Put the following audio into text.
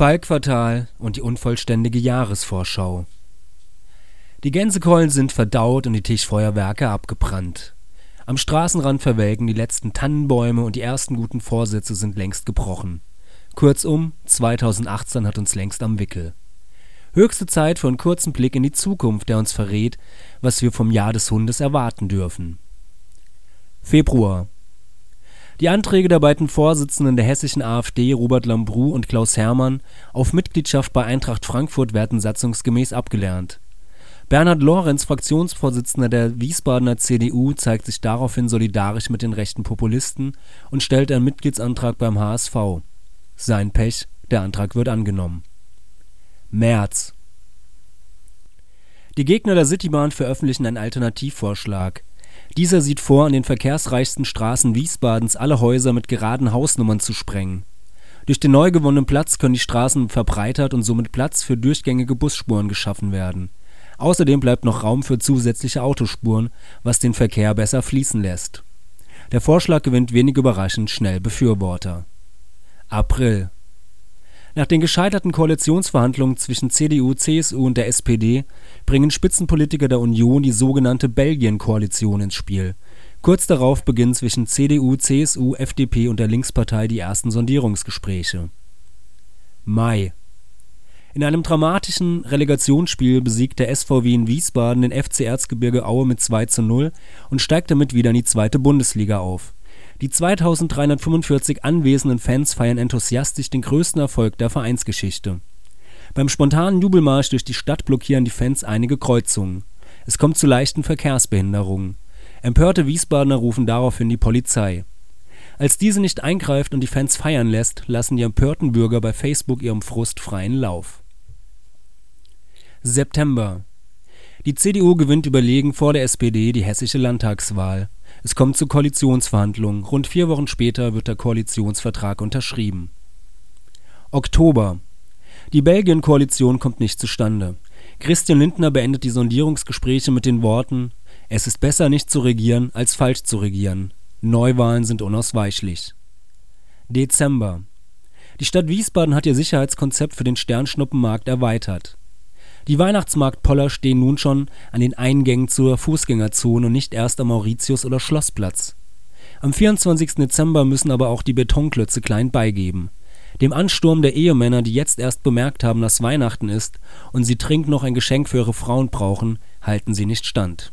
Fallquartal und die unvollständige Jahresvorschau. Die Gänsekeulen sind verdaut und die Tischfeuerwerke abgebrannt. Am Straßenrand verwelken die letzten Tannenbäume und die ersten guten Vorsätze sind längst gebrochen. Kurzum, 2018 hat uns längst am Wickel. Höchste Zeit für einen kurzen Blick in die Zukunft, der uns verrät, was wir vom Jahr des Hundes erwarten dürfen. Februar die Anträge der beiden Vorsitzenden der hessischen AfD, Robert Lambrou und Klaus Hermann, auf Mitgliedschaft bei Eintracht Frankfurt werden satzungsgemäß abgelehnt. Bernhard Lorenz, Fraktionsvorsitzender der Wiesbadener CDU, zeigt sich daraufhin solidarisch mit den rechten Populisten und stellt einen Mitgliedsantrag beim HSV. Sein Pech, der Antrag wird angenommen. März Die Gegner der Citybahn veröffentlichen einen Alternativvorschlag dieser sieht vor, an den verkehrsreichsten Straßen Wiesbadens alle Häuser mit geraden Hausnummern zu sprengen. Durch den neu gewonnenen Platz können die Straßen verbreitert und somit Platz für durchgängige Busspuren geschaffen werden. Außerdem bleibt noch Raum für zusätzliche Autospuren, was den Verkehr besser fließen lässt. Der Vorschlag gewinnt wenig überraschend schnell Befürworter. April nach den gescheiterten Koalitionsverhandlungen zwischen CDU, CSU und der SPD bringen Spitzenpolitiker der Union die sogenannte Belgien-Koalition ins Spiel. Kurz darauf beginnen zwischen CDU, CSU, FDP und der Linkspartei die ersten Sondierungsgespräche. Mai In einem dramatischen Relegationsspiel besiegt der SVW in Wiesbaden den FC Erzgebirge Aue mit 2:0 und steigt damit wieder in die zweite Bundesliga auf die 2345 anwesenden Fans feiern enthusiastisch den größten Erfolg der Vereinsgeschichte. Beim spontanen Jubelmarsch durch die Stadt blockieren die Fans einige Kreuzungen. Es kommt zu leichten Verkehrsbehinderungen. Empörte Wiesbadener rufen daraufhin die Polizei. Als diese nicht eingreift und die Fans feiern lässt, lassen die empörten Bürger bei Facebook ihrem Frust freien Lauf. September Die CDU gewinnt überlegen vor der SPD die hessische Landtagswahl. Es kommt zu Koalitionsverhandlungen, rund vier Wochen später wird der Koalitionsvertrag unterschrieben. Oktober Die Belgien-Koalition kommt nicht zustande. Christian Lindner beendet die Sondierungsgespräche mit den Worten Es ist besser nicht zu regieren, als falsch zu regieren. Neuwahlen sind unausweichlich. Dezember Die Stadt Wiesbaden hat ihr Sicherheitskonzept für den Sternschnuppenmarkt erweitert die Weihnachtsmarktpoller stehen nun schon an den Eingängen zur Fußgängerzone und nicht erst am Mauritius oder Schlossplatz. Am 24. Dezember müssen aber auch die Betonklötze klein beigeben. Dem Ansturm der Ehemänner, die jetzt erst bemerkt haben, dass Weihnachten ist und sie dringend noch ein Geschenk für ihre Frauen brauchen, halten sie nicht stand